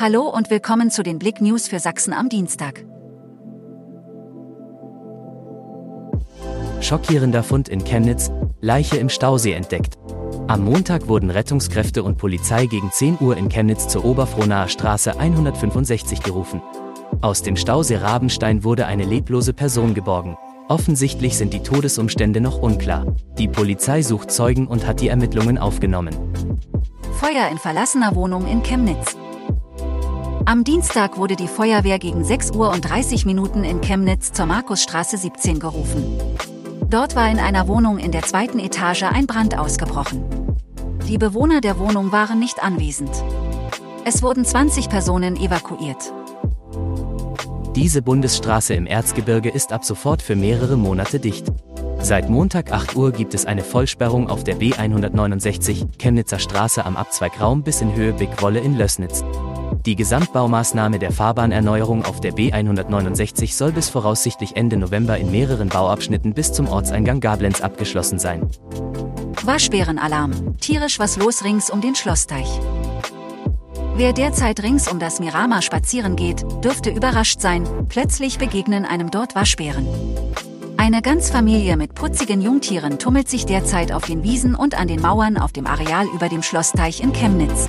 Hallo und willkommen zu den Blick News für Sachsen am Dienstag. Schockierender Fund in Chemnitz, Leiche im Stausee entdeckt. Am Montag wurden Rettungskräfte und Polizei gegen 10 Uhr in Chemnitz zur Oberfrohnaher Straße 165 gerufen. Aus dem Stausee Rabenstein wurde eine leblose Person geborgen. Offensichtlich sind die Todesumstände noch unklar. Die Polizei sucht Zeugen und hat die Ermittlungen aufgenommen. Feuer in verlassener Wohnung in Chemnitz. Am Dienstag wurde die Feuerwehr gegen 6 Uhr und 30 Minuten in Chemnitz zur Markusstraße 17 gerufen. Dort war in einer Wohnung in der zweiten Etage ein Brand ausgebrochen. Die Bewohner der Wohnung waren nicht anwesend. Es wurden 20 Personen evakuiert. Diese Bundesstraße im Erzgebirge ist ab sofort für mehrere Monate dicht. Seit Montag 8 Uhr gibt es eine Vollsperrung auf der B169 Chemnitzer Straße am Abzweig Raum bis in Höhe Bigwolle in Lößnitz. Die Gesamtbaumaßnahme der Fahrbahnerneuerung auf der B169 soll bis voraussichtlich Ende November in mehreren Bauabschnitten bis zum Ortseingang Gablenz abgeschlossen sein. Waschbärenalarm. Tierisch was los rings um den Schlossteich. Wer derzeit rings um das Mirama spazieren geht, dürfte überrascht sein, plötzlich begegnen einem dort Waschbären. Eine Ganzfamilie mit putzigen Jungtieren tummelt sich derzeit auf den Wiesen und an den Mauern auf dem Areal über dem Schlossteich in Chemnitz.